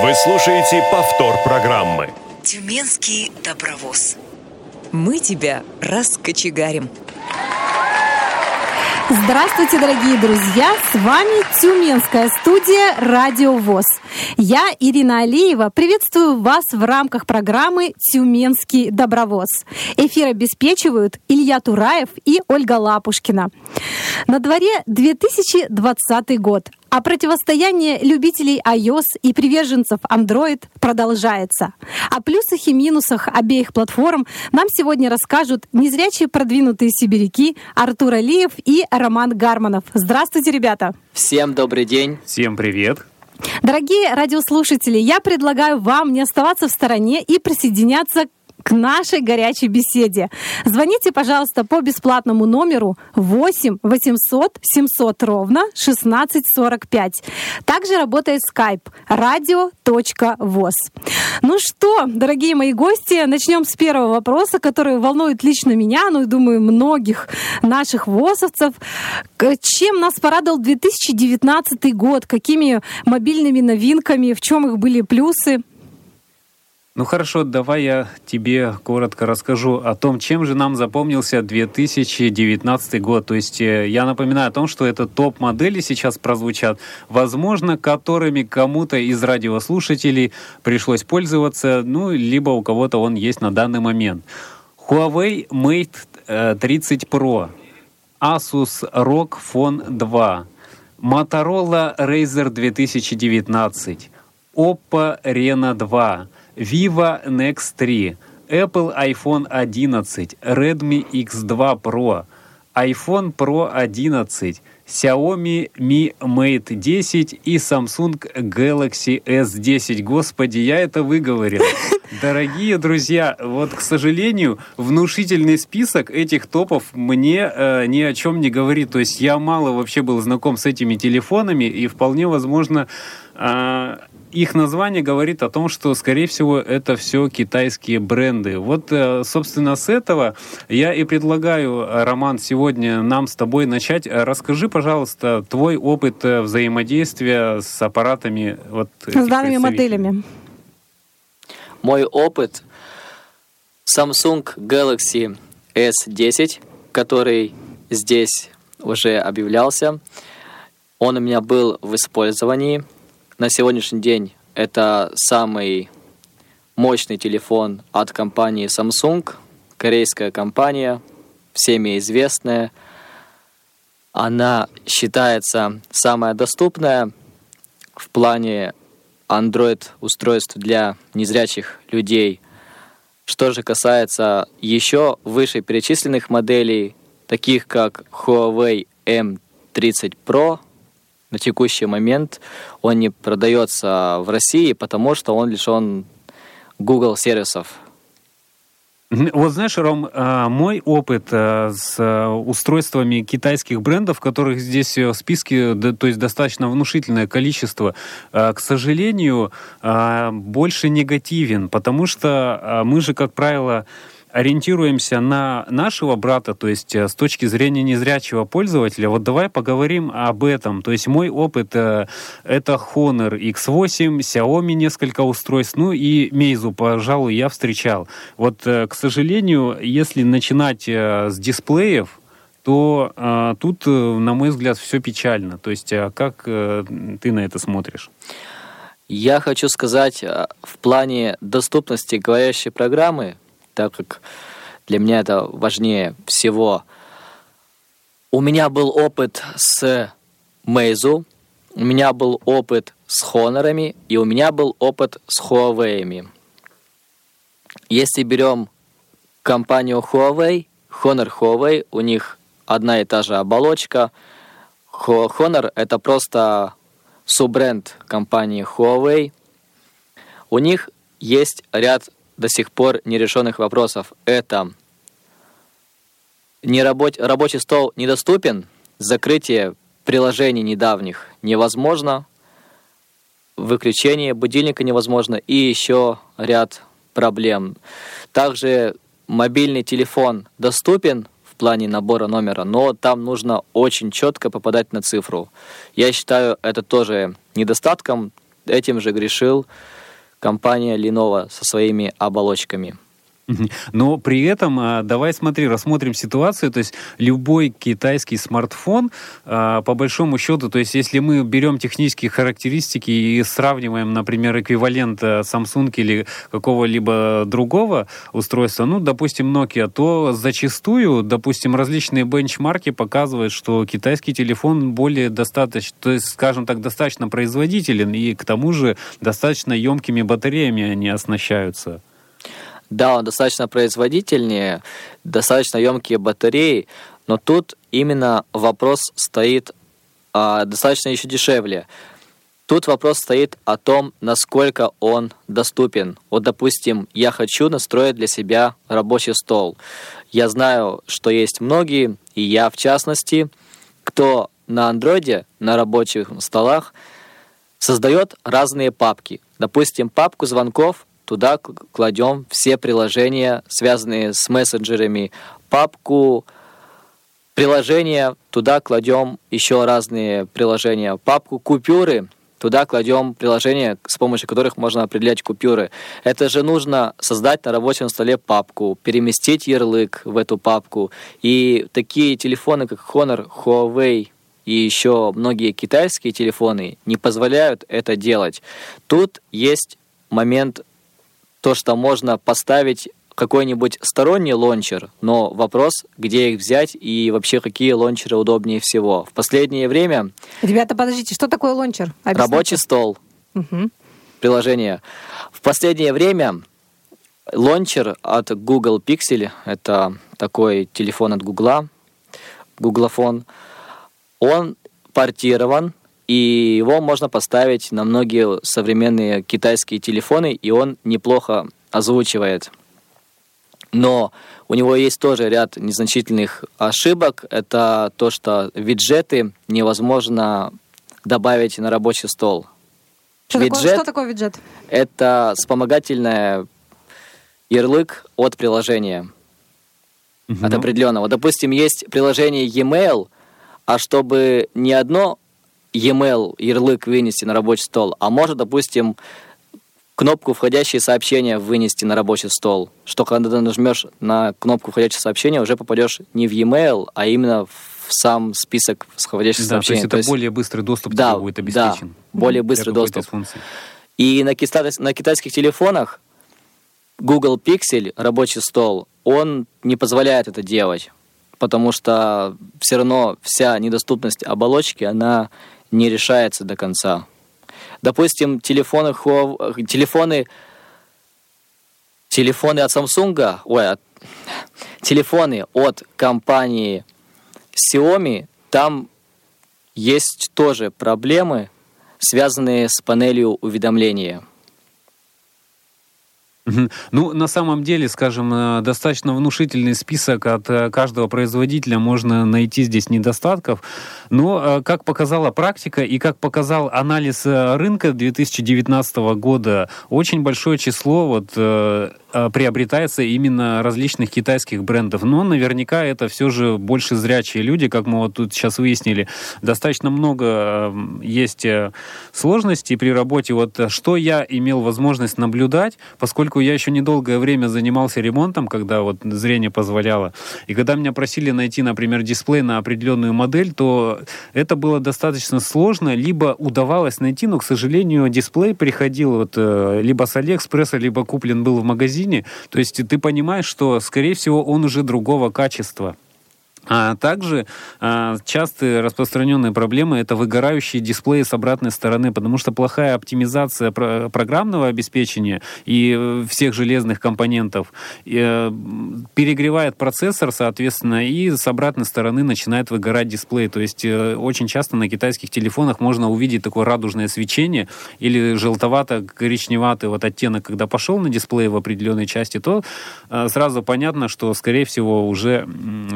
Вы слушаете повтор программы. Тюменский добровоз. Мы тебя раскочегарим. Здравствуйте, дорогие друзья! С вами Тюменская студия «Радио ВОЗ». Я, Ирина Алиева, приветствую вас в рамках программы «Тюменский добровоз». Эфир обеспечивают Илья Тураев и Ольга Лапушкина. На дворе 2020 год, а противостояние любителей iOS и приверженцев Android продолжается. О плюсах и минусах обеих платформ нам сегодня расскажут незрячие продвинутые сибиряки Артур Алиев и Роман Гарманов. Здравствуйте, ребята! Всем добрый день! Всем привет! Дорогие радиослушатели, я предлагаю вам не оставаться в стороне и присоединяться к нашей горячей беседе. Звоните, пожалуйста, по бесплатному номеру 8 800 700 ровно 1645. Также работает skype radio.voz. Ну что, дорогие мои гости, начнем с первого вопроса, который волнует лично меня, ну и, думаю, многих наших ВОЗовцев. Чем нас порадовал 2019 год? Какими мобильными новинками? В чем их были плюсы? Ну хорошо, давай я тебе коротко расскажу о том, чем же нам запомнился 2019 год. То есть э, я напоминаю о том, что это топ-модели сейчас прозвучат, возможно, которыми кому-то из радиослушателей пришлось пользоваться, ну, либо у кого-то он есть на данный момент. Huawei Mate 30 Pro, Asus ROG Phone 2, Motorola Razer 2019, Oppo Reno 2, Vivo Nex 3, Apple iPhone 11, Redmi X2 Pro, iPhone Pro 11, Xiaomi Mi Mate 10 и Samsung Galaxy S10. Господи, я это выговорил. Дорогие друзья, вот, к сожалению, внушительный список этих топов мне э, ни о чем не говорит. То есть я мало вообще был знаком с этими телефонами, и вполне возможно, э, их название говорит о том, что, скорее всего, это все китайские бренды. Вот, э, собственно, с этого я и предлагаю, э, Роман, сегодня нам с тобой начать. Расскажи, пожалуйста, твой опыт э, взаимодействия с аппаратами. Вот, с данными моделями. Мой опыт Samsung Galaxy S10, который здесь уже объявлялся. Он у меня был в использовании – на сегодняшний день это самый мощный телефон от компании Samsung, корейская компания, всеми известная. Она считается самая доступная в плане Android-устройств для незрячих людей. Что же касается еще выше перечисленных моделей, таких как Huawei M30 Pro, на текущий момент он не продается в России, потому что он лишен Google сервисов. Вот знаешь, Ром, а, мой опыт а, с а, устройствами китайских брендов, которых здесь в списке, то есть достаточно внушительное количество, к сожалению, больше негативен, потому что мы же, как правило, ориентируемся на нашего брата, то есть э, с точки зрения незрячего пользователя, вот давай поговорим об этом. То есть мой опыт э, это Honor X8, Xiaomi несколько устройств, ну и Meizu, пожалуй, я встречал. Вот, э, к сожалению, если начинать с дисплеев, то э, тут, на мой взгляд, все печально. То есть, э, как э, ты на это смотришь? Я хочу сказать, в плане доступности говорящей программы, так как для меня это важнее всего. У меня был опыт с Meizu, у меня был опыт с Хонорами и у меня был опыт с Huawei. Если берем компанию Huawei, Honor Huawei, у них одна и та же оболочка. Honor — это просто суббренд компании Huawei. У них есть ряд до сих пор нерешенных вопросов. Это не рабоч... рабочий стол недоступен, закрытие приложений недавних невозможно, выключение будильника невозможно и еще ряд проблем. Также мобильный телефон доступен в плане набора номера, но там нужно очень четко попадать на цифру. Я считаю это тоже недостатком этим же грешил компания Lenovo со своими оболочками. Но при этом а, давай смотри, рассмотрим ситуацию. То есть любой китайский смартфон, а, по большому счету, то есть если мы берем технические характеристики и сравниваем, например, эквивалент а, Samsung или какого-либо другого устройства, ну, допустим, Nokia, то зачастую, допустим, различные бенчмарки показывают, что китайский телефон более достаточно, то есть, скажем так, достаточно производителен и к тому же достаточно емкими батареями они оснащаются. Да, он достаточно производительнее, достаточно емкие батареи, но тут именно вопрос стоит а, достаточно еще дешевле. Тут вопрос стоит о том, насколько он доступен. Вот, допустим, я хочу настроить для себя рабочий стол. Я знаю, что есть многие, и я в частности, кто на андроиде, на рабочих столах, создает разные папки. Допустим, папку звонков Туда кладем все приложения, связанные с мессенджерами, папку приложения, туда кладем еще разные приложения, папку купюры, туда кладем приложения, с помощью которых можно определять купюры. Это же нужно создать на рабочем столе папку, переместить ярлык в эту папку. И такие телефоны, как Honor, Huawei и еще многие китайские телефоны не позволяют это делать. Тут есть момент то, что можно поставить какой-нибудь сторонний launcher, но вопрос, где их взять и вообще какие launcher ы удобнее всего. В последнее время... Ребята, подождите, что такое launcher? Объясните. Рабочий стол. Угу. Приложение. В последнее время launcher от Google Pixel, это такой телефон от Google, Googlefon, он портирован и его можно поставить на многие современные китайские телефоны, и он неплохо озвучивает. Но у него есть тоже ряд незначительных ошибок. Это то, что виджеты невозможно добавить на рабочий стол. Что, виджет такое, что такое виджет? Это вспомогательный ярлык от приложения. Угу. От определенного. Допустим, есть приложение e-mail, а чтобы не одно e-mail ярлык вынести на рабочий стол, а может, допустим, кнопку «Входящие сообщения» вынести на рабочий стол, что когда ты нажмешь на кнопку «Входящие сообщения», уже попадешь не в e-mail, а именно в сам список входящих да, сообщений. То есть это то более быстрый доступ да, будет обеспечен. Да, более быстрый доступ. И на, кита... на китайских телефонах Google Pixel, рабочий стол, он не позволяет это делать, потому что все равно вся недоступность оболочки, она не решается до конца. Допустим, телефоны, телефоны, телефоны от Samsung, ой, от, телефоны от компании Xiaomi, там есть тоже проблемы, связанные с панелью уведомления. Ну, на самом деле, скажем, э, достаточно внушительный список от э, каждого производителя можно найти здесь недостатков. Но, э, как показала практика и как показал анализ рынка 2019 года, очень большое число вот приобретается именно различных китайских брендов. Но наверняка это все же больше зрячие люди, как мы вот тут сейчас выяснили. Достаточно много есть сложностей при работе. Вот что я имел возможность наблюдать, поскольку поскольку я еще недолгое время занимался ремонтом, когда вот зрение позволяло, и когда меня просили найти, например, дисплей на определенную модель, то это было достаточно сложно, либо удавалось найти, но, к сожалению, дисплей приходил вот э, либо с Алиэкспресса, либо куплен был в магазине, то есть ты понимаешь, что, скорее всего, он уже другого качества. А также а, частые распространенные проблемы это выгорающие дисплеи с обратной стороны, потому что плохая оптимизация про программного обеспечения и э, всех железных компонентов э, перегревает процессор, соответственно, и с обратной стороны начинает выгорать дисплей. То есть э, очень часто на китайских телефонах можно увидеть такое радужное свечение или желтовато-коричневатый вот оттенок, когда пошел на дисплей в определенной части, то сразу понятно, что, скорее всего, уже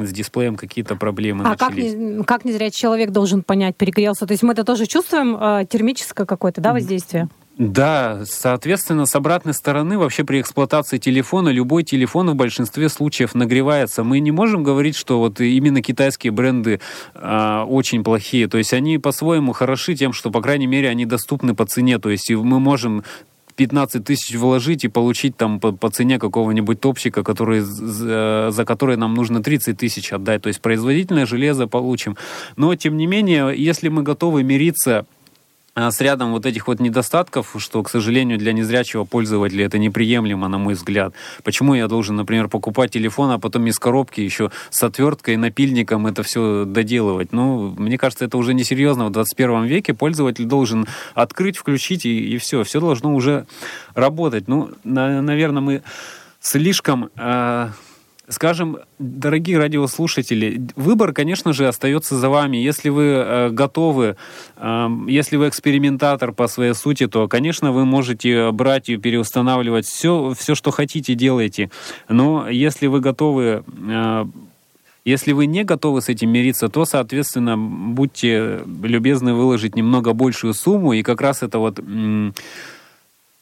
с дисплеем какие-то проблемы а начались. как не, как незрячий человек должен понять, перегрелся? То есть мы это тоже чувствуем, э, термическое какое-то, да, воздействие? Да, соответственно, с обратной стороны, вообще при эксплуатации телефона, любой телефон в большинстве случаев нагревается. Мы не можем говорить, что вот именно китайские бренды э, очень плохие. То есть они по-своему хороши тем, что, по крайней мере, они доступны по цене. То есть мы можем 15 тысяч вложить и получить там по, по цене какого-нибудь топчика, который, за, за который нам нужно 30 тысяч отдать. То есть производительное железо получим. Но, тем не менее, если мы готовы мириться с рядом вот этих вот недостатков, что, к сожалению, для незрячего пользователя это неприемлемо, на мой взгляд. Почему я должен, например, покупать телефон, а потом из коробки еще с отверткой, напильником это все доделывать? Ну, мне кажется, это уже несерьезно. В 21 веке пользователь должен открыть, включить, и, и все. Все должно уже работать. Ну, на, наверное, мы слишком... Э, Скажем, дорогие радиослушатели, выбор, конечно же, остается за вами. Если вы э, готовы, э, если вы экспериментатор по своей сути, то, конечно, вы можете брать и переустанавливать все, все что хотите, делайте. Но если вы готовы э, если вы не готовы с этим мириться, то, соответственно, будьте любезны выложить немного большую сумму, и как раз это вот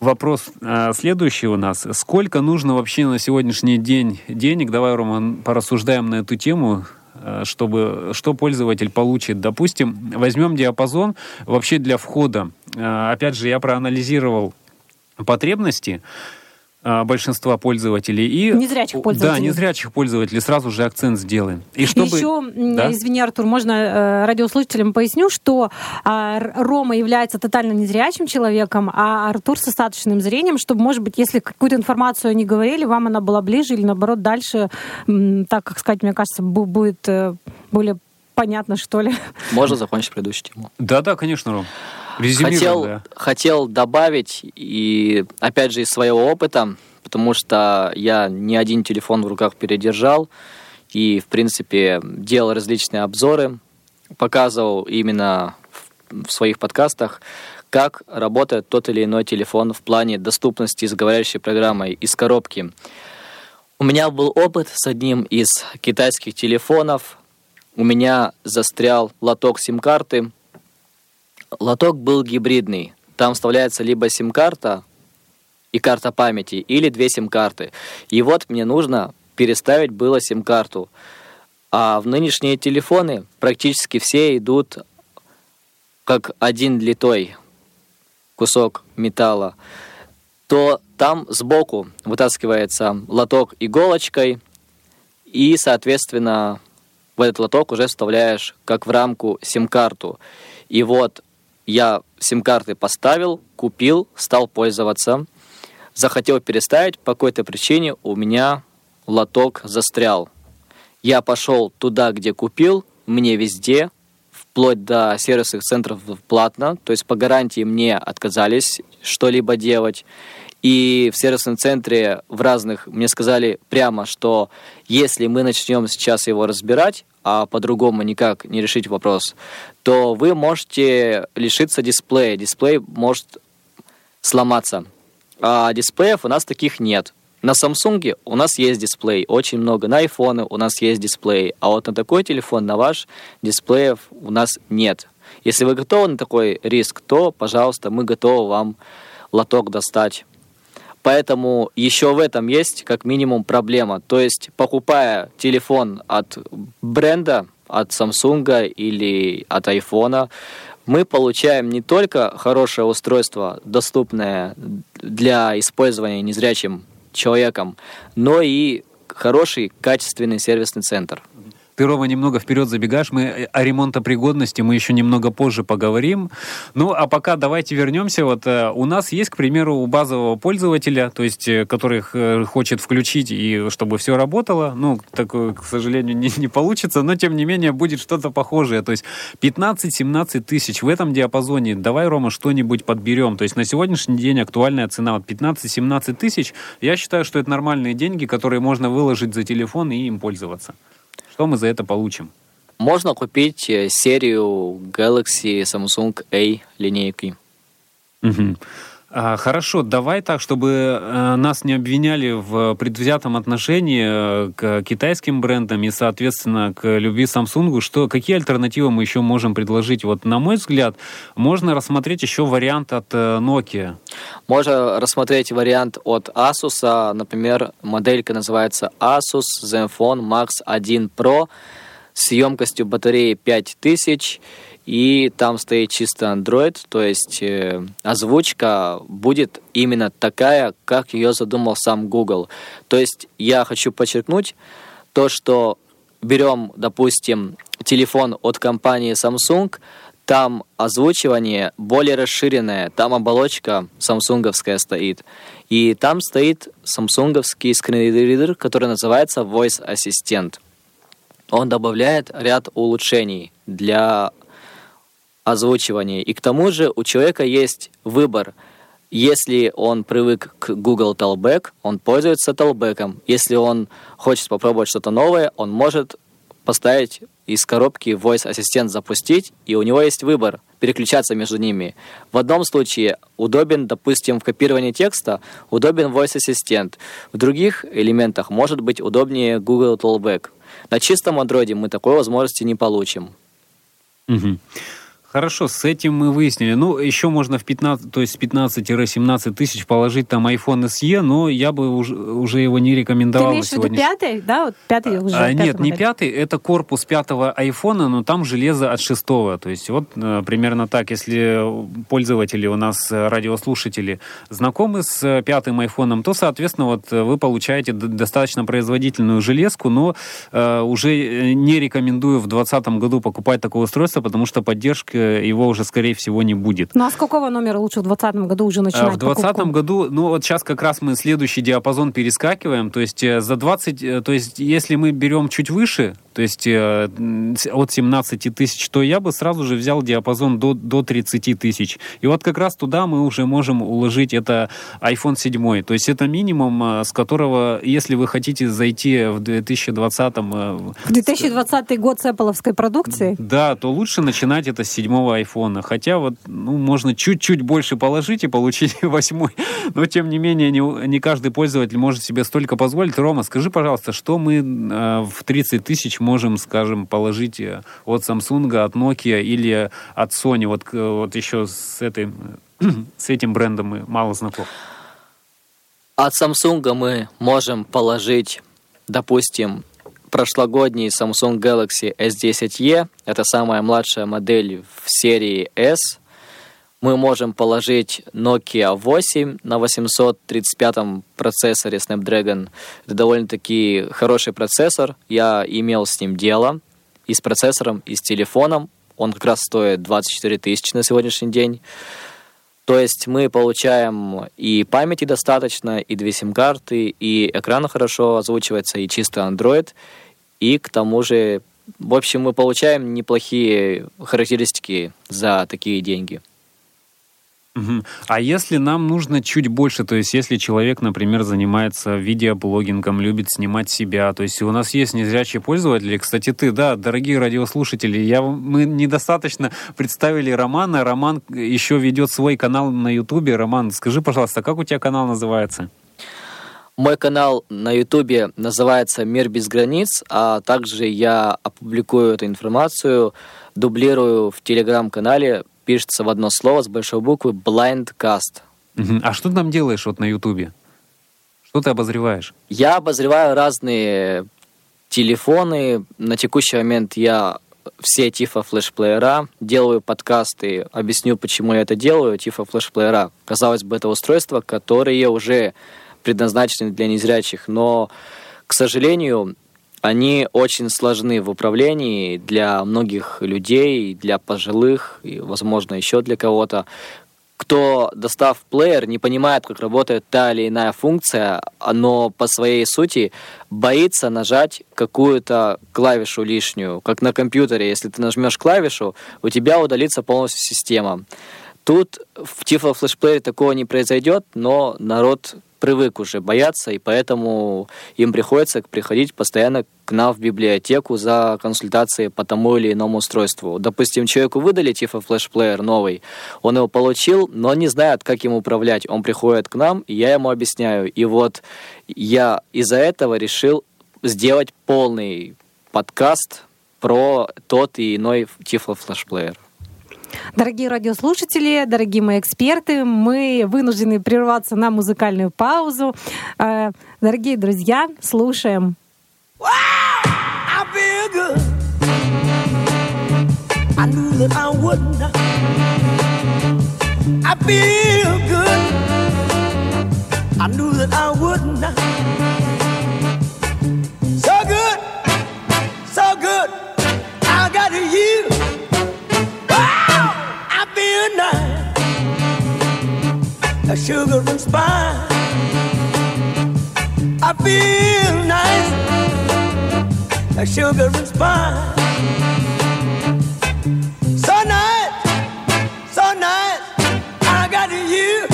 Вопрос а, следующий у нас. Сколько нужно вообще на сегодняшний день денег? Давай, Роман, порассуждаем на эту тему а, чтобы что пользователь получит. Допустим, возьмем диапазон вообще для входа. А, опять же, я проанализировал потребности. А, большинства пользователей. И, незрячих пользователей. Да, незрячих пользователей. Сразу же акцент сделаем. И чтобы... Еще, да? извини, Артур, можно э, радиослушателям поясню, что э, Рома является тотально незрячим человеком, а Артур с остаточным зрением, чтобы, может быть, если какую-то информацию они говорили, вам она была ближе или, наоборот, дальше, так, как сказать, мне кажется, будет э, более понятно, что ли. Можно закончить предыдущую тему? Да-да, конечно, Ром хотел, да. хотел добавить, и опять же из своего опыта, потому что я не один телефон в руках передержал, и, в принципе, делал различные обзоры, показывал именно в, в своих подкастах, как работает тот или иной телефон в плане доступности с говорящей программой из коробки. У меня был опыт с одним из китайских телефонов. У меня застрял лоток сим-карты, Лоток был гибридный. Там вставляется либо сим-карта и карта памяти, или две сим-карты. И вот мне нужно переставить было сим-карту. А в нынешние телефоны практически все идут как один литой кусок металла, то там сбоку вытаскивается лоток иголочкой, и, соответственно, в этот лоток уже вставляешь, как в рамку, сим-карту. И вот я сим-карты поставил, купил, стал пользоваться. Захотел переставить, по какой-то причине у меня лоток застрял. Я пошел туда, где купил, мне везде, вплоть до сервисных центров платно, то есть по гарантии мне отказались что-либо делать. И в сервисном центре в разных мне сказали прямо, что если мы начнем сейчас его разбирать, а по-другому никак не решить вопрос, то вы можете лишиться дисплея. Дисплей может сломаться. А дисплеев у нас таких нет. На Samsung у нас есть дисплей, очень много. На iPhone у нас есть дисплей. А вот на такой телефон, на ваш, дисплеев у нас нет. Если вы готовы на такой риск, то, пожалуйста, мы готовы вам лоток достать. Поэтому еще в этом есть как минимум проблема. То есть, покупая телефон от бренда, от Samsung или от iPhone, мы получаем не только хорошее устройство, доступное для использования незрячим человеком, но и хороший качественный сервисный центр. Ты, Рома, немного вперед забегаешь. Мы э, о ремонтопригодности мы еще немного позже поговорим. Ну, а пока давайте вернемся. Вот э, у нас есть, к примеру, у базового пользователя, то есть, э, который хочет включить и чтобы все работало. Ну, такое, к сожалению, не, не получится, но тем не менее будет что-то похожее. То есть 15-17 тысяч в этом диапазоне. Давай, Рома, что-нибудь подберем. То есть на сегодняшний день актуальная цена вот 15-17 тысяч. Я считаю, что это нормальные деньги, которые можно выложить за телефон и им пользоваться. Что мы за это получим? Можно купить э, серию Galaxy Samsung A линейки. Угу. А, хорошо, давай так, чтобы э, нас не обвиняли в предвзятом отношении э, к китайским брендам и, соответственно, к любви Samsung. Что, какие альтернативы мы еще можем предложить? Вот, на мой взгляд, можно рассмотреть еще вариант от э, Nokia. Можно рассмотреть вариант от Asus. Например, моделька называется Asus Zenfone Max 1 Pro с емкостью батареи 5000 и там стоит чисто Android, то есть э, озвучка будет именно такая, как ее задумал сам Google. То есть я хочу подчеркнуть то, что берем, допустим, телефон от компании Samsung, там озвучивание более расширенное, там оболочка самсунговская стоит. И там стоит самсунговский скринридер, который называется Voice Assistant. Он добавляет ряд улучшений для озвучивании. И к тому же у человека есть выбор. Если он привык к Google Talkback, он пользуется Talkback. Если он хочет попробовать что-то новое, он может поставить из коробки Voice Assistant запустить, и у него есть выбор переключаться между ними. В одном случае удобен, допустим, в копировании текста, удобен Voice Assistant. В других элементах может быть удобнее Google Talkback. На чистом Android мы такой возможности не получим. Угу. Хорошо, с этим мы выяснили. Ну, еще можно в 15, то есть 15-17 тысяч положить там iPhone SE, но я бы уже, уже его не рекомендовал Ты имеешь в виду пятый, да? Вот пятый уже. А, нет, не пятый, это корпус пятого iPhone, но там железо от шестого. То есть вот э, примерно так, если пользователи у нас, э, радиослушатели, знакомы с э, пятым iPhone, то, соответственно, вот вы получаете достаточно производительную железку, но э, уже не рекомендую в 2020 году покупать такое устройство, потому что поддержка его уже, скорее всего, не будет. Ну а с какого номера лучше в 2020 году уже начинать В 2020 году, ну вот сейчас как раз мы следующий диапазон перескакиваем, то есть э, за 20, э, то есть если мы берем чуть выше, то есть э, от 17 тысяч, то я бы сразу же взял диапазон до, до 30 тысяч. И вот как раз туда мы уже можем уложить это iPhone 7. То есть это минимум, с которого, если вы хотите зайти в 2020... В 2020 год с Apple продукции? Да, то лучше начинать это с седьмого айфона. Хотя вот, ну, можно чуть-чуть больше положить и получить восьмой. Но, тем не менее, не, не каждый пользователь может себе столько позволить. Рома, скажи, пожалуйста, что мы э, в 30 тысяч можем, скажем, положить э, от Samsung, от Nokia или от Sony? Вот, э, вот еще с, этой, с этим брендом мы мало знакомы. От Samsung мы можем положить, допустим, прошлогодний Samsung Galaxy S10e, это самая младшая модель в серии S. Мы можем положить Nokia 8 на 835 процессоре Snapdragon. Это довольно-таки хороший процессор. Я имел с ним дело и с процессором, и с телефоном. Он как раз стоит 24 тысячи на сегодняшний день. То есть мы получаем и памяти достаточно, и две сим-карты, и экран хорошо озвучивается, и чисто Android. И к тому же, в общем, мы получаем неплохие характеристики за такие деньги. А если нам нужно чуть больше, то есть если человек, например, занимается видеоблогингом, любит снимать себя, то есть у нас есть незрячие пользователи, кстати, ты, да, дорогие радиослушатели, я, мы недостаточно представили Романа, Роман еще ведет свой канал на Ютубе. Роман, скажи, пожалуйста, как у тебя канал называется? Мой канал на Ютубе называется «Мир без границ», а также я опубликую эту информацию, дублирую в телеграм-канале пишется в одно слово с большой буквы Blindcast. А что ты там делаешь вот на Ютубе? Что ты обозреваешь? Я обозреваю разные телефоны. На текущий момент я все тифа флешплеера, делаю подкасты, объясню, почему я это делаю. Тифа флешплеера, казалось бы, это устройства, которые уже предназначены для незрячих, но, к сожалению, они очень сложны в управлении для многих людей, для пожилых и, возможно, еще для кого-то. Кто, достав плеер, не понимает, как работает та или иная функция, но по своей сути боится нажать какую-то клавишу лишнюю. Как на компьютере, если ты нажмешь клавишу, у тебя удалится полностью система. Тут в Tiflo флешплеере такого не произойдет, но народ привык уже бояться, и поэтому им приходится приходить постоянно к нам в библиотеку за консультацией по тому или иному устройству. Допустим, человеку выдали типа флешплеер новый, он его получил, но не знает, как им управлять. Он приходит к нам, и я ему объясняю. И вот я из-за этого решил сделать полный подкаст про тот и иной Tiflo флешплеер. Дорогие радиослушатели, дорогие мои эксперты, мы вынуждены прерваться на музыкальную паузу. Э, Дорогие друзья, слушаем. I feel good. I knew that I would not. So good, so good. I got you. Nice. A sugar and spice. I feel nice like sugar and spice. So nice, so nice, I got you.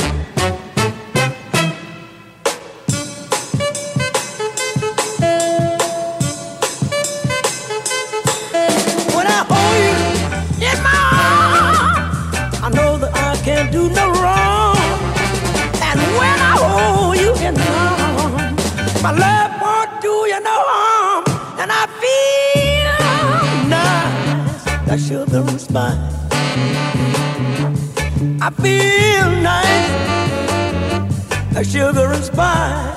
Like sugar and spice. I feel nice, like sugar and spice.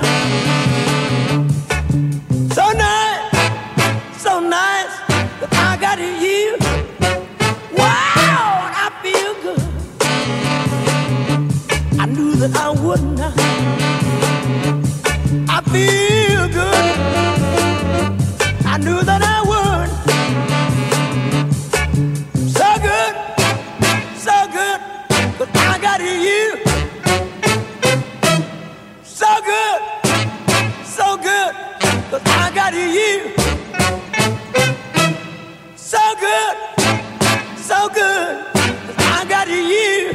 So good, but I got you.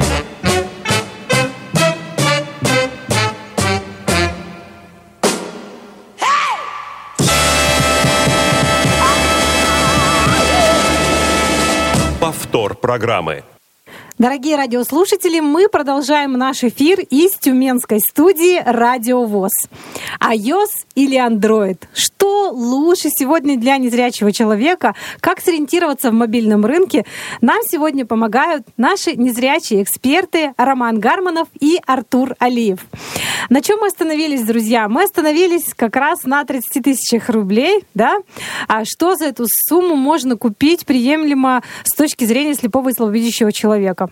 Повтор программы. Дорогие радиослушатели, мы продолжаем наш эфир из тюменской студии «Радио ВОЗ». iOS или Android? Что лучше сегодня для незрячего человека? Как сориентироваться в мобильном рынке? Нам сегодня помогают наши незрячие эксперты Роман Гарманов и Артур Алиев. На чем мы остановились, друзья? Мы остановились как раз на 30 тысячах рублей, да? А что за эту сумму можно купить приемлемо с точки зрения слепого и слабовидящего человека?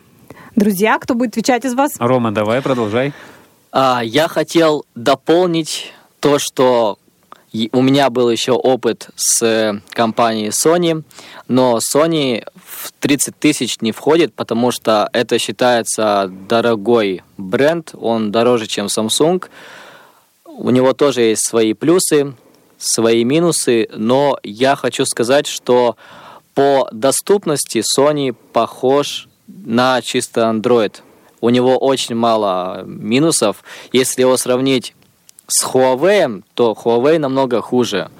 Друзья, кто будет отвечать из вас? Рома, давай, продолжай. А, я хотел дополнить то, что у меня был еще опыт с э, компанией Sony, но Sony в 30 тысяч не входит, потому что это считается дорогой бренд, он дороже, чем Samsung. У него тоже есть свои плюсы, свои минусы, но я хочу сказать, что по доступности Sony похож на чисто Android. У него очень мало минусов. Если его сравнить с Huawei, то Huawei намного хуже.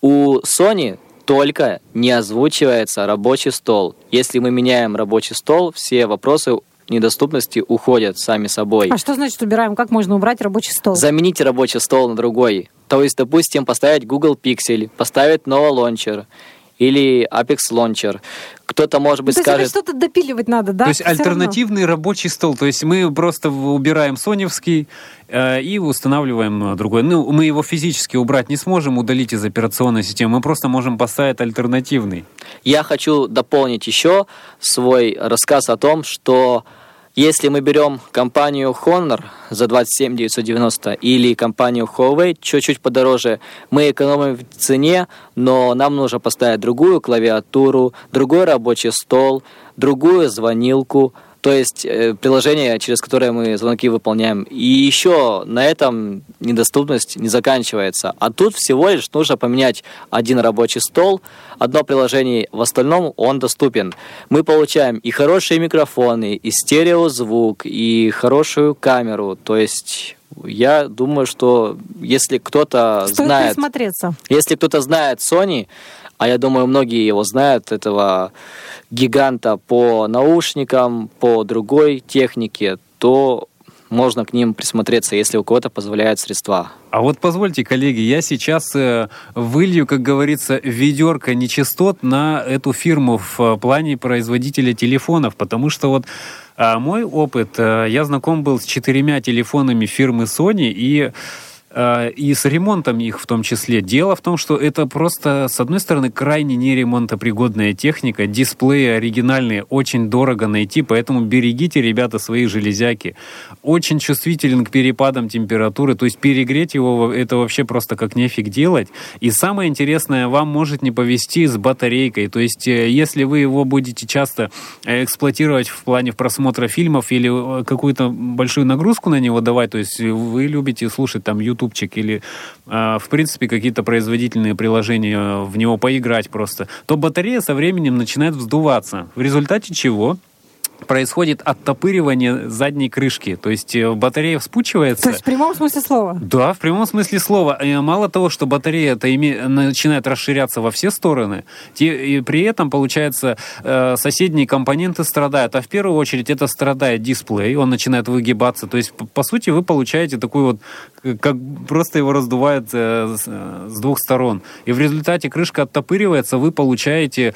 У Sony только не озвучивается рабочий стол. Если мы меняем рабочий стол, все вопросы недоступности уходят сами собой. А что значит убираем? Как можно убрать рабочий стол? Заменить рабочий стол на другой. То есть, допустим, поставить Google Pixel, поставить Nova Launcher или Apex Launcher. Кто-то, может быть, То есть это скажет... что-то допиливать надо, да? То есть Всё равно. альтернативный рабочий стол. То есть мы просто убираем соневский э, и устанавливаем э, другой. Ну, мы его физически убрать не сможем, удалить из операционной системы. Мы просто можем поставить альтернативный. Я хочу дополнить еще свой рассказ о том, что если мы берем компанию Honor за 27 990 или компанию Huawei чуть-чуть подороже, мы экономим в цене, но нам нужно поставить другую клавиатуру, другой рабочий стол, другую звонилку, то есть э, приложение, через которое мы звонки выполняем. И еще на этом недоступность не заканчивается. А тут всего лишь нужно поменять один рабочий стол, одно приложение, в остальном он доступен. Мы получаем и хорошие микрофоны, и стереозвук, и хорошую камеру. То есть я думаю, что если кто-то знает... Если кто-то знает Sony, а я думаю, многие его знают, этого гиганта по наушникам, по другой технике, то можно к ним присмотреться, если у кого-то позволяют средства. А вот позвольте, коллеги, я сейчас э, вылью, как говорится, ведерко нечистот на эту фирму в э, плане производителя телефонов, потому что вот а, мой опыт, э, я знаком был с четырьмя телефонами фирмы Sony и и с ремонтом их в том числе. Дело в том, что это просто, с одной стороны, крайне неремонтопригодная техника, дисплеи оригинальные очень дорого найти, поэтому берегите, ребята, свои железяки. Очень чувствителен к перепадам температуры, то есть перегреть его это вообще просто как нефиг делать. И самое интересное, вам может не повезти с батарейкой, то есть э, если вы его будете часто э, эксплуатировать в плане просмотра фильмов или э, какую-то большую нагрузку на него давать, то есть вы любите слушать там ютубчик или э, в принципе какие-то производительные приложения в него поиграть просто, то батарея со временем начинает вздуваться. В результате чего происходит оттопыривание задней крышки. То есть э, батарея вспучивается. То есть в прямом смысле слова. Да, в прямом смысле слова. И Мало того, что батарея это име... начинает расширяться во все стороны, те... и при этом, получается, э, соседние компоненты страдают. А в первую очередь это страдает дисплей, он начинает выгибаться. То есть, по- сути, вы получаете такой вот, э, как просто его раздувает э, с э, двух сторон. И в результате крышка оттопыривается, вы получаете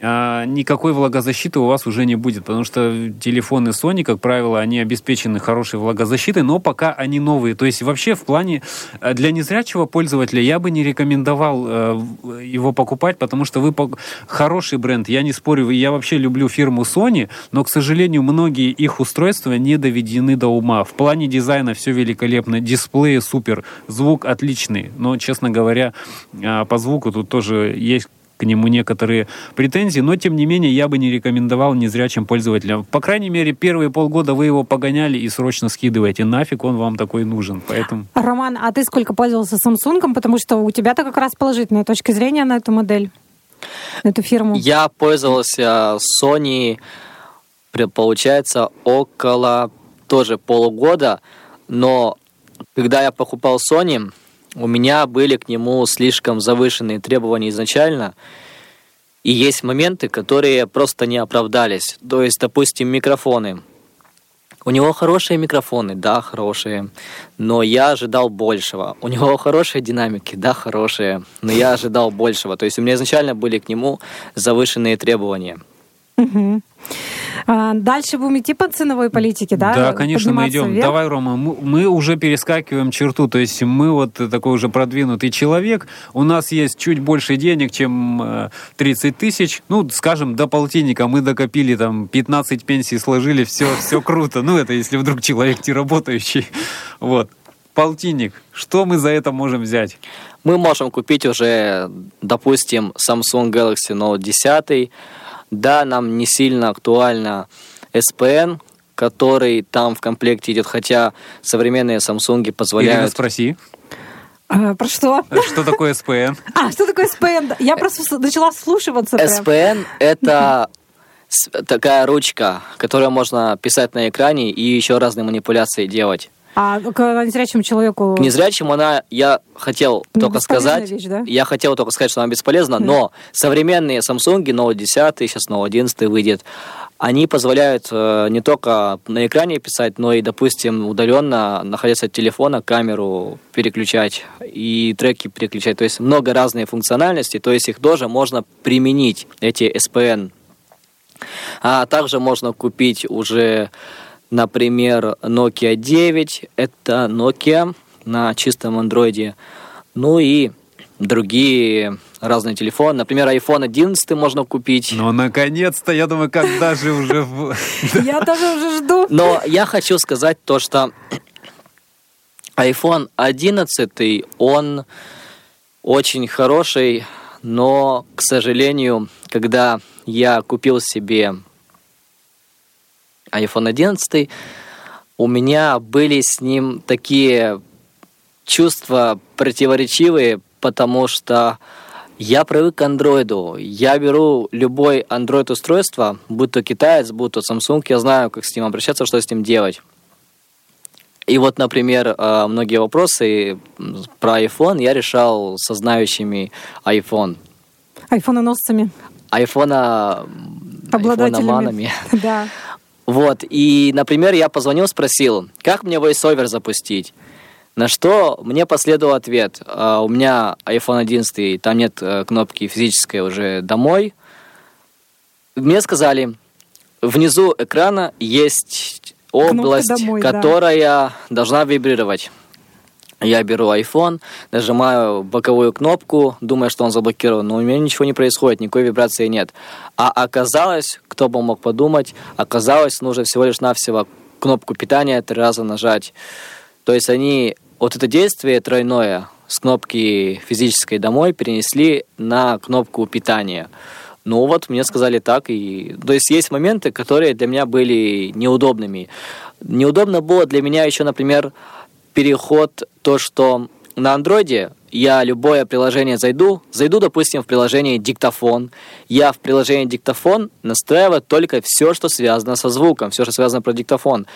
никакой влагозащиты у вас уже не будет, потому что телефоны Sony, как правило, они обеспечены хорошей влагозащитой, но пока они новые. То есть вообще в плане э, для незрячего пользователя я бы не рекомендовал э, его покупать, потому что вы хороший бренд, я не спорю, я вообще люблю фирму Sony, но, к сожалению, многие их устройства не доведены до ума. В плане дизайна все великолепно, дисплеи супер, звук отличный, но, честно говоря, а, по звуку тут тоже есть к нему некоторые претензии, но тем не менее я бы не рекомендовал незрячим пользователям. По крайней мере, первые полгода вы его погоняли и срочно скидываете. Нафиг он вам такой нужен. Поэтому Роман, а ты сколько пользовался Samsung? Потому что у тебя-то как раз положительная точка зрения на эту модель, на эту фирму. Я пользовался Sony, получается, около тоже полугода, но когда я покупал Sony, у меня были к нему слишком завышенные требования изначально, и есть моменты, которые просто не оправдались. То есть, допустим, микрофоны. У него хорошие микрофоны, да, хорошие, но я ожидал большего. У него хорошие динамики, да, хорошие, но я ожидал большего. То есть у меня изначально были к нему завышенные требования. Мгм. А, Дальше будем идти по ценовой политике, да? Да, конечно, мы идем. вверх? Давай, Рома, мы, мы уже перескакиваем черту. То есть мы вот такой уже продвинутый человек. У нас есть чуть больше денег, чем э, 30 тысяч. Ну, скажем, до полтинника мы докопили там 15 пенсий, сложили, все, все круто. Ну, это если вдруг человек не работающий. Вот. Полтинник. Что мы за это можем взять? Мы можем купить уже, допустим, Samsung Galaxy Note 10. Да, нам не сильно актуально SPN, который там в комплекте идет, хотя современные Samsung Ирина, позволяют... спроси, А, Про что? что такое СПН? А, что такое SPN? Я просто начала вслушиваться. SPN — это такая ручка, которую можно писать на экране и еще разные манипуляции делать. А к незрячему человеку... К незрячему она, я хотел Ну, только сказать, вещь, да? я хотел только сказать, что она бесполезна, но современные Samsung Note 10, сейчас Note 11 выйдет, они позволяют э, не только на экране писать, но и, допустим, удаленно, находясь от телефона, камеру переключать и треки переключать. То есть много разной функциональности, то есть их тоже можно применить, эти SPN А также можно купить уже, например, Nokia 9. Это Nokia на чистом андроиде. Ну и другие разные телефоны. Например, iPhone 11 можно купить. Ну, наконец-то, я думаю, когда же уже... Я тоже уже жду. Но я хочу сказать то, что iPhone 11, он очень хороший, но, к сожалению, когда я купил себе iPhone 11, у меня были с ним такие чувства противоречивые, потому что я привык к андроиду. Я беру любой андроид-устройство, будь то китаец, будь то Samsung, я знаю, как с ним обращаться, что с ним делать. И вот, например, э, многие вопросы про iPhone я решал со знающими iPhone. Айфононосцами, Айфона обладателями. айфономанами. Да. Вот, и, например, я позвонил, спросил, как мне VoiceOver запустить? На что мне последовал ответ. «А, У меня iPhone 11, там нет э, кнопки физической уже «Домой». Мне сказали, внизу экрана есть область, «Домой», да. которая должна вибрировать. Я беру iPhone, нажимаю боковую кнопку, думаю, что он заблокирован, но у меня ничего не происходит, никакой вибрации нет. А оказалось, кто бы мог подумать, оказалось, нужно всего лишь навсего кнопку питания три раза нажать. То есть они вот это действие тройное с кнопки физической домой перенесли на кнопку питания. Ну вот, мне сказали так. И... То есть есть моменты, которые для меня были неудобными. Неудобно было для меня еще, например, переход, то, что на андроиде я любое приложение зайду, зайду, допустим, в приложение диктофон, я в приложении диктофон настраиваю только все, что связано со звуком, все, что связано про диктофон.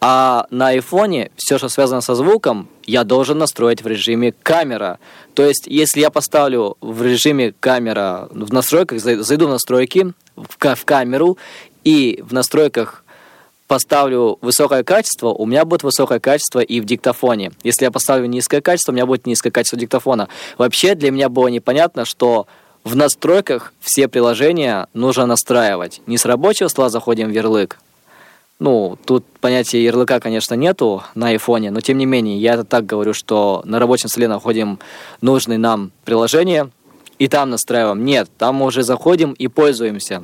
А на айфоне все, что связано со звуком, я должен настроить в режиме камера. То есть, если я поставлю в режиме камера в настройках, зай- зайду в настройки, в камеру, и в настройках поставлю высокое качество, у меня будет высокое качество и в диктофоне. Если я поставлю низкое качество, у меня будет низкое качество диктофона. Вообще для меня было непонятно, что в настройках все приложения нужно настраивать. Не с рабочего стола заходим в ярлык. Ну, тут понятия ярлыка, конечно, нету на айфоне, но тем не менее, я это так говорю, что на рабочем столе находим нужные нам приложения и там настраиваем. Нет, там мы уже заходим и пользуемся.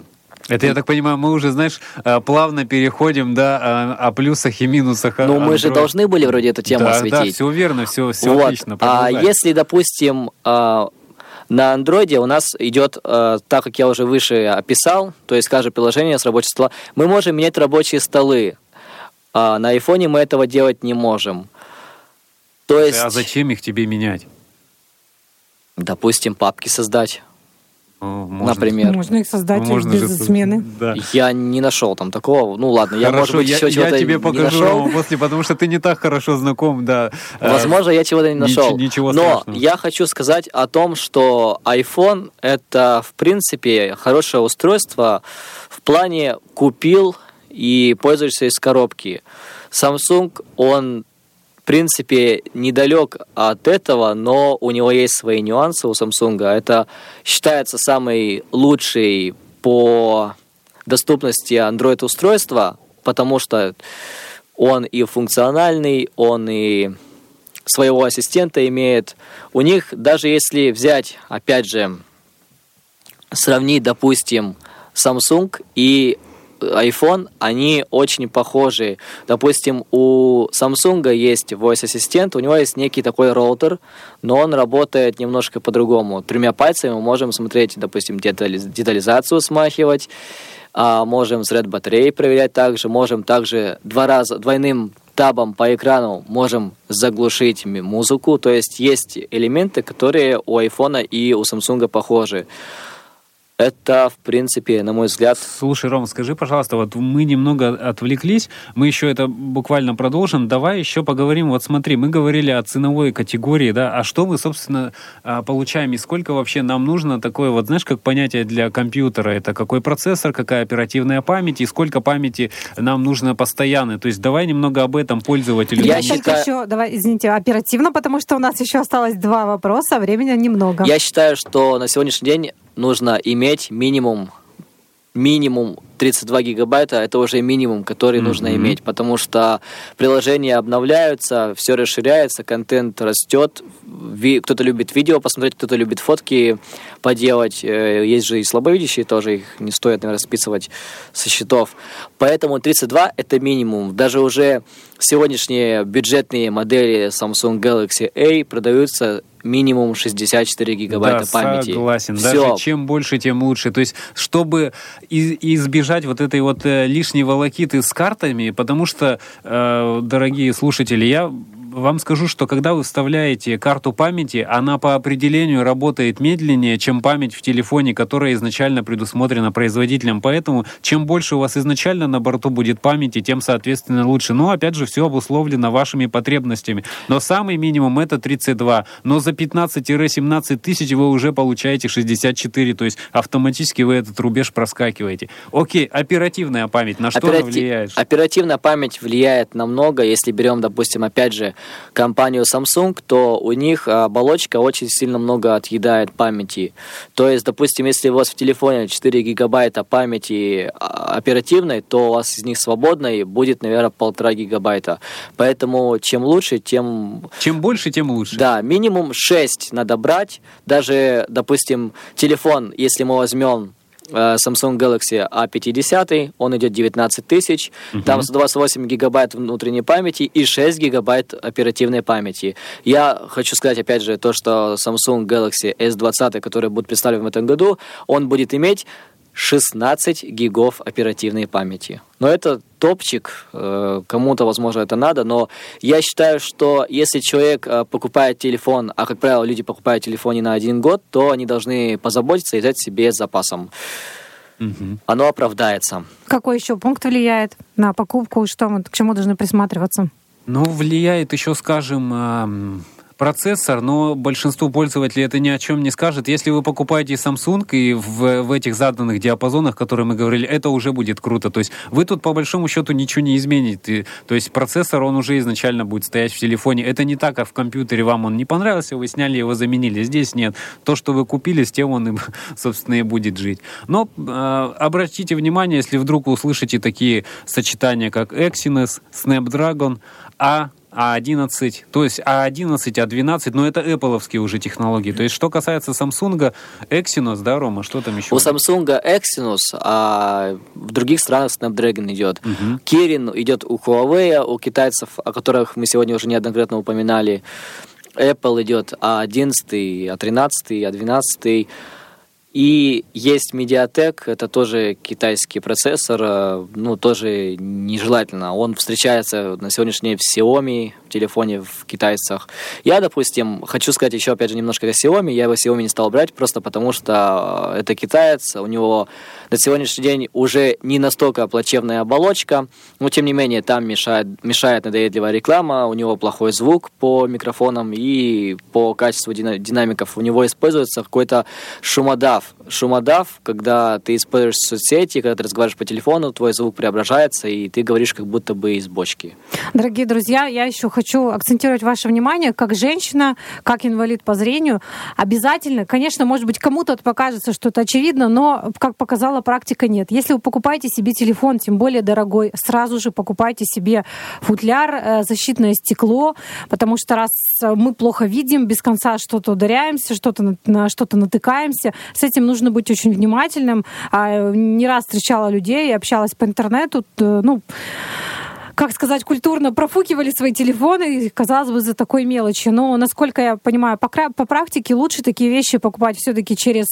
Это, я так понимаю, мы уже, знаешь, э, плавно переходим, да, а, о плюсах и минусах Ну, мы же должны были вроде эту тему да, осветить. Да, все верно, все, все Вот. отлично. А продолжай. если, допустим, а, на андроиде у нас идет, а, так как я уже выше описал, то есть каждое приложение с рабочего стола, мы можем менять рабочие столы. А на айфоне мы этого делать не можем. То есть, А зачем их тебе менять? допустим, папки создать, можно. например. Можно их создать можно без же- смены. Да. Я не нашел там такого. Ну ладно, я, может Хорошо, быть, я, еще я чего-то тебе не покажу нашел. После, потому что ты не так хорошо знаком, да. Э, Возможно, я чего-то не нич- нашел. ничего Но страшного. я хочу сказать о том, что iPhone это, в принципе, хорошее устройство в плане купил и пользуешься из коробки. Samsung, он принципе недалек от этого, но у него есть свои нюансы у Samsung. Это считается самый лучший по доступности Android устройства, потому что он и функциональный, он и своего ассистента имеет. У них, даже если взять, опять же, сравнить, допустим, Samsung и iPhone, они очень похожи. Допустим, у Samsung есть voice ассистент, у него есть некий такой роутер, но он работает немножко по-другому. Тремя пальцами мы можем смотреть, допустим, детали- детализацию смахивать, а, можем заряд батареи проверять также, можем также два раза, двойным табом по экрану можем заглушить музыку. То есть есть элементы, которые у iPhone и у Samsung похожи. Это, в принципе, на мой взгляд, Слушай, Ром, скажи, пожалуйста, вот мы немного отвлеклись, мы еще это буквально продолжим. Давай еще поговорим. Вот смотри, мы говорили о ценовой категории, да, а что мы, собственно, а, получаем и сколько вообще нам нужно такое, вот знаешь, как понятие для компьютера, это какой процессор, какая оперативная память и сколько памяти нам нужно постоянно. То есть давай немного об этом пользователю. Я считаю- еще, давай, извините, оперативно, потому что у нас еще осталось два вопроса, времени немного. я считаю, что на сегодняшний день нужно иметь минимум, минимум 32 гигабайта это уже минимум, который нужно Мгм. иметь, потому что приложения обновляются, все расширяется, контент растет. Ви- Кто-то любит видео посмотреть, кто-то любит фотки поделать. Э, Есть же и слабовидящие тоже, их не стоит, наверное, списывать со счетов. Поэтому 32 это минимум. Даже уже сегодняшние бюджетные модели Samsung Galaxy A продаются минимум 64 гигабайта да, памяти. согласен. Всё. Даже чем больше, тем лучше. То есть, чтобы и- избежать вот этой вот э, лишней волокиты с картами, потому что, э, дорогие слушатели, я вам скажу, что когда вы вставляете карту памяти, она по определению работает медленнее, чем память в телефоне, которая изначально предусмотрена производителем. Поэтому, чем больше у вас изначально на борту будет памяти, тем, соответственно, лучше. Но, опять же, все обусловлено вашими потребностями. Но самый минимум это 32. Но за 15-17 тысяч вы уже получаете 64. То есть автоматически вы этот рубеж проскакиваете. Окей, оперативная память. На что она Операти- влияет? Оперативная память влияет на много. Если берем, допустим, опять же, компанию Samsung, то у них оболочка очень сильно много отъедает памяти. То есть, допустим, если у вас в телефоне 4 гигабайта памяти а, оперативной, то у вас из них свободной будет, наверное, полтора гигабайта. Поэтому чем лучше, тем Чем больше, тем лучше. да, минимум 6 надо брать. Даже, допустим, телефон, если мы возьмем Samsung Galaxy A50, он идет 19 тысяч, там 128 гигабайт внутренней памяти и 6 гигабайт оперативной памяти. Я хочу сказать, опять же, то, что Samsung Galaxy S20, который будет представлен в этом году, он будет иметь 16 гигов оперативной памяти. Но это топчик, э, кому-то, возможно, это надо, но я считаю, что если человек э, покупает телефон, а, как правило, люди покупают телефон не на один год, то они должны позаботиться и взять себе с запасом. Мгм. Оно оправдается. Какой еще пункт влияет на покупку? Что мы, к чему должны присматриваться? Ну, влияет еще, скажем, процессор, но большинству пользователей это ни о чем не скажет. Если вы покупаете Samsung и в, в этих заданных диапазонах, которые мы говорили, это уже будет круто. То есть вы тут по большому счету ничего не измените. То есть процессор, он уже изначально будет стоять в телефоне. Это не так, как в компьютере вам он не понравился, вы сняли его, заменили. Здесь нет. То, что вы купили, с тем он, и, собственно, и будет жить. Но э, обратите внимание, если вдруг услышите такие сочетания, как Exynos, Snapdragon, А а11, то есть А11, А12, но это Apple уже технологии. То есть, что касается Samsung, Exynos, да, Рома, что там еще? У Samsung Exynos, а в других странах Snapdragon идет. Мгм. Kirin идет у Huawei, у китайцев, о которых мы сегодня уже неоднократно упоминали. Apple идет А11, А13, А12. И есть Mediatek, это тоже китайский процессор, э, ну, тоже нежелательно. Он встречается на сегодняшний день в Xiaomi, в телефоне в китайцах. Я, допустим, хочу сказать еще, опять же, немножко о Xiaomi. Я его Xiaomi не стал брать, просто потому что э, это китаец, у него на сегодняшний день уже не настолько плачевная оболочка, но, тем не менее, там мешает, мешает надоедливая реклама, у него плохой звук по микрофонам и по качеству дина- динамиков. У него используется какой-то шумодав. stuff. Шумодав, когда ты используешь соцсети, когда ты разговариваешь по телефону, твой звук преображается, и ты говоришь как будто бы из бочки. Дорогие друзья, я еще хочу акцентировать ваше внимание, как женщина, как инвалид по зрению, обязательно, конечно, может быть, кому-то это покажется, что это очевидно, но, как показала практика, нет. Если вы покупаете себе телефон, тем более дорогой, сразу же покупайте себе футляр, э, защитное стекло, потому что раз э, мы плохо видим, без конца что-то ударяемся, что-то на, на что-то натыкаемся, с этим нужно быть очень внимательным. А, Не раз встречала людей, общалась по интернету, ну, как сказать, культурно профукивали свои телефоны, казалось бы, за такой мелочи. Но, насколько я понимаю, по, по практике лучше такие вещи покупать все-таки через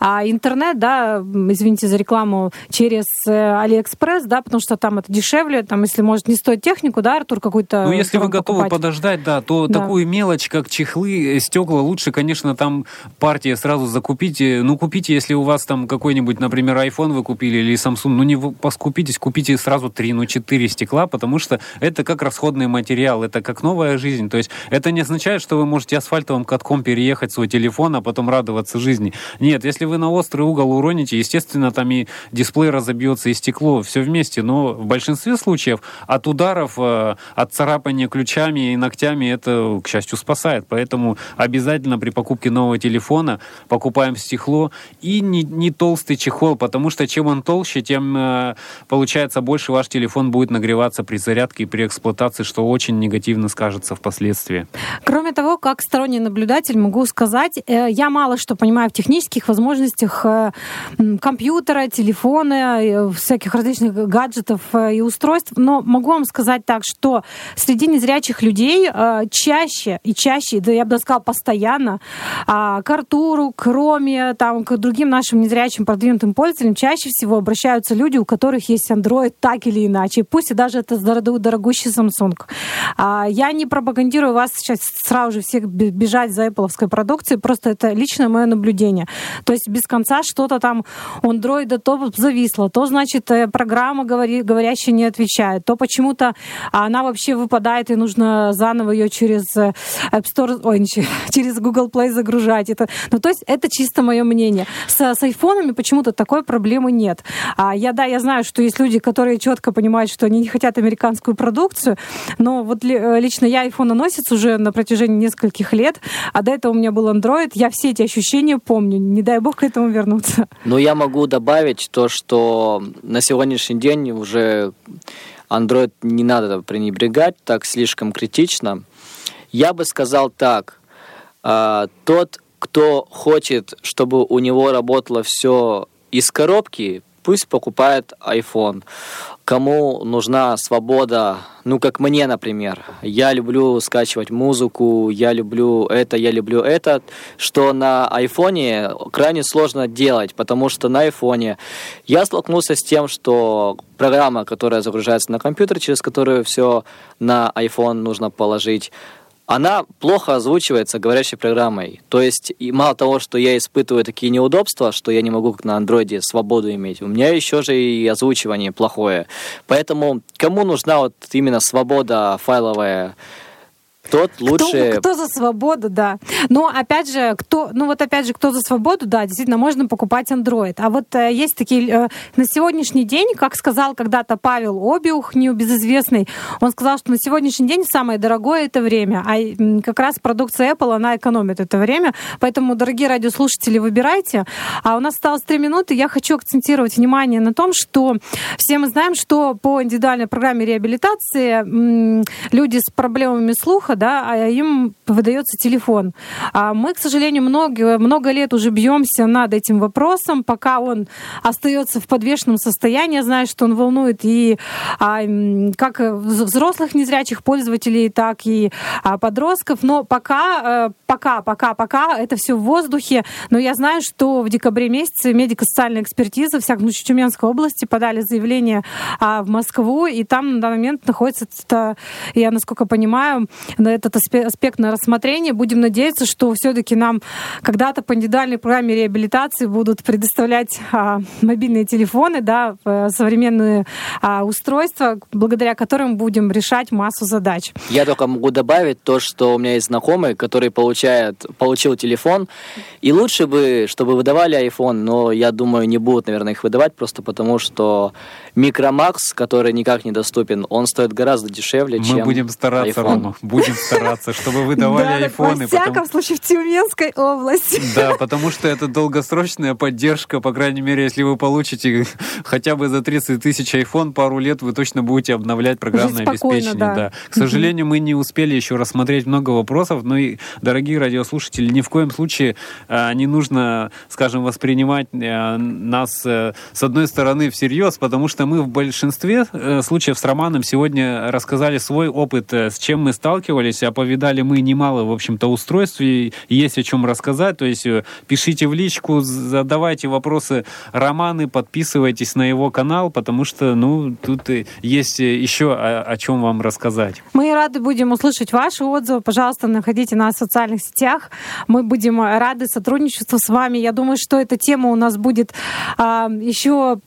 а, интернет, да, извините за рекламу, через э, Алиэкспресс, да, потому что там это дешевле, там, если, может, не стоит технику, да, Артур, какую-то Ну, если вы готовы покупать. подождать, да, то Да. такую мелочь, как чехлы, э, стекла, лучше, конечно, там партия сразу закупите. Ну, купите, если у вас там какой-нибудь, например, iPhone вы купили или Samsung, ну, не поскупитесь, купите сразу три, ну, четыре стекла, потому потому что это как расходный материал, это как новая жизнь. То есть это не означает, что вы можете асфальтовым катком переехать свой телефон, а потом радоваться жизни. Нет, если вы на острый угол уроните, естественно, там и дисплей разобьется, и стекло, все вместе. Но в большинстве случаев от ударов, э, от царапания ключами и ногтями это, к счастью, спасает. Поэтому обязательно при покупке нового телефона покупаем стекло и не, не толстый чехол, потому что чем он толще, тем э, получается больше ваш телефон будет нагреваться при зарядке и при эксплуатации, что очень негативно скажется впоследствии. Кроме того, как сторонний наблюдатель могу сказать, э, я мало что понимаю в технических возможностях э, компьютера, телефона, э, всяких различных гаджетов и устройств, но могу вам сказать так, что среди незрячих людей чаще и чаще, да я бы даже сказала постоянно, а, к Артуру, к Роме, там, к другим нашим незрячим продвинутым пользователям чаще всего обращаются люди, у которых есть Android так или иначе. Пусть и даже это дорогущий Samsung. А, Я не пропагандирую вас сейчас сразу же всех бе- бежать за Apple продукцией, просто это личное мое наблюдение. То есть без конца что-то там Android то зависло, то, значит, э, программа говорящая не отвечает, то почему-то она вообще выпадает, и нужно заново ее через э, App Store, ой, через Google Play загружать. Это, ну, то есть это чисто мое мнение. С, с айфонами почему-то такой проблемы нет. А, я, да, я знаю, что есть люди, которые четко понимают, что они не хотят американскую продукцию, но вот э, лично я iPhone носится уже на протяжении нескольких лет, а до этого у меня был Android, я все эти ощущения помню, не дай бог к этому вернуться. Но я могу добавить то, что на сегодняшний день уже Android не надо пренебрегать так слишком критично. Я бы сказал так. а, Тот, кто хочет, чтобы у него работало все из коробки, пусть покупает iPhone. Кому нужна свобода, ну, как мне, например. Я люблю скачивать музыку, я люблю это, я люблю это, что на айфоне крайне сложно делать, потому что на айфоне я столкнулся с тем, что программа, которая загружается на компьютер, через которую все на iPhone нужно положить, она плохо озвучивается говорящей программой. То есть, и мало того, что я испытываю такие неудобства, что я не могу как на андроиде свободу иметь, у меня еще же и озвучивание плохое. Поэтому кому нужна вот именно свобода файловая, тот лучше... Кто, кто за свободу, да. Но опять же, кто, ну вот опять же, кто за свободу, да, действительно, можно покупать Android. А вот э, есть такие, э, на сегодняшний день, как сказал когда-то Павел Обиух, небезызвестный, он сказал, что на сегодняшний день самое дорогое это время, а как раз продукция Apple, она экономит это время. Поэтому, дорогие радиослушатели, выбирайте. А у нас осталось три минуты. Я хочу акцентировать внимание на том, что все мы знаем, что по индивидуальной программе реабилитации м, люди с проблемами слуха, да, а им выдается телефон. А мы, к сожалению, много, много лет уже бьемся над этим вопросом, пока он остается в подвешенном состоянии. Знаю, что он волнует и а, как вз- взрослых незрячих пользователей, так и а, подростков. Но пока, э, пока, пока, пока это все в воздухе. Но я знаю, что в декабре месяце медико-социальная экспертиза в Сягнучо-Тюменской области подали заявление а, в Москву, и там на данный момент находится, это, я насколько понимаю, этот аспе- аспект на рассмотрение. Будем надеяться, что все-таки нам когда-то по индивидуальной программе реабилитации будут предоставлять а, мобильные телефоны, да, э, современные а, устройства, благодаря которым будем решать массу задач. Я только могу добавить то, что у меня есть знакомый, который получает, получил телефон, и лучше бы, чтобы выдавали iPhone, но я думаю, не будут, наверное, их выдавать, просто потому что Micromax, который никак не доступен, он стоит гораздо дешевле, Мы чем будем стараться, iPhone. Рома, будем стараться, чтобы вы давали Да, айфоны. во всяком случае, в Тюменской области. Да, потому что это долгосрочная поддержка, по крайней мере, если вы получите хотя бы за 30 тысяч iPhone пару лет, вы точно будете обновлять программное обеспечение. да. К сожалению, мы не успели еще рассмотреть много вопросов, но и, дорогие радиослушатели, ни в коем случае а, не нужно, скажем, воспринимать а, нас э, с одной стороны всерьез, потому что мы в большинстве э, случаев с Романом сегодня рассказали свой опыт, э, с чем мы сталкивались, а повидали мы немало, в общем-то, устройств, и есть о чем рассказать. То есть э, пишите в личку, задавайте вопросы Романы, подписывайтесь на его канал, потому что, ну, тут есть еще о, о чем вам рассказать. Мы рады будем услышать ваши отзывы. Пожалуйста, находите нас в социальных сетях. Мы будем рады сотрудничеству с вами. Я думаю, что эта тема у нас будет а, еще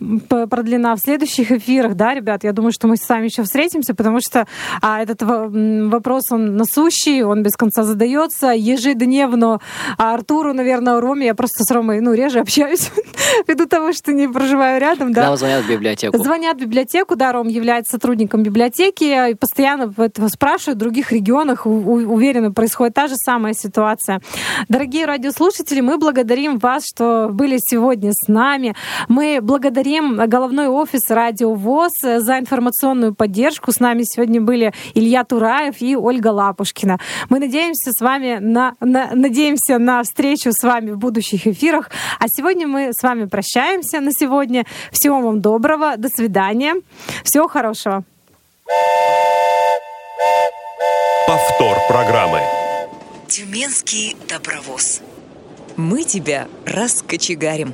продлена в следующих эфирах, да, ребят? Я думаю, что мы с вами еще встретимся, потому что а, этот вопрос, он насущий, он без конца задается ежедневно. А Артуру, наверное, Роме, я просто с Ромой, ну, реже общаюсь, ввиду того, что не проживаю рядом, да. Звонят в библиотеку. Звонят в библиотеку, да, Ром является сотрудником библиотеки, и постоянно спрашивают в других регионах, уверенно, происходит та же самая ситуация. Дорогие радиослушатели, мы благодарим вас, что были сегодня с нами. Мы благодарим головной офис Радио ВОЗ за информационную поддержку. С нами сегодня были Илья Тураев и Ольга Лапушкина. Мы надеемся с вами на, на, надеемся на встречу с вами в будущих эфирах. А сегодня мы с вами прощаемся на сегодня. Всего вам доброго, до свидания, всего хорошего. Повтор программы. Тюменский добровоз. Мы тебя раскочегарим.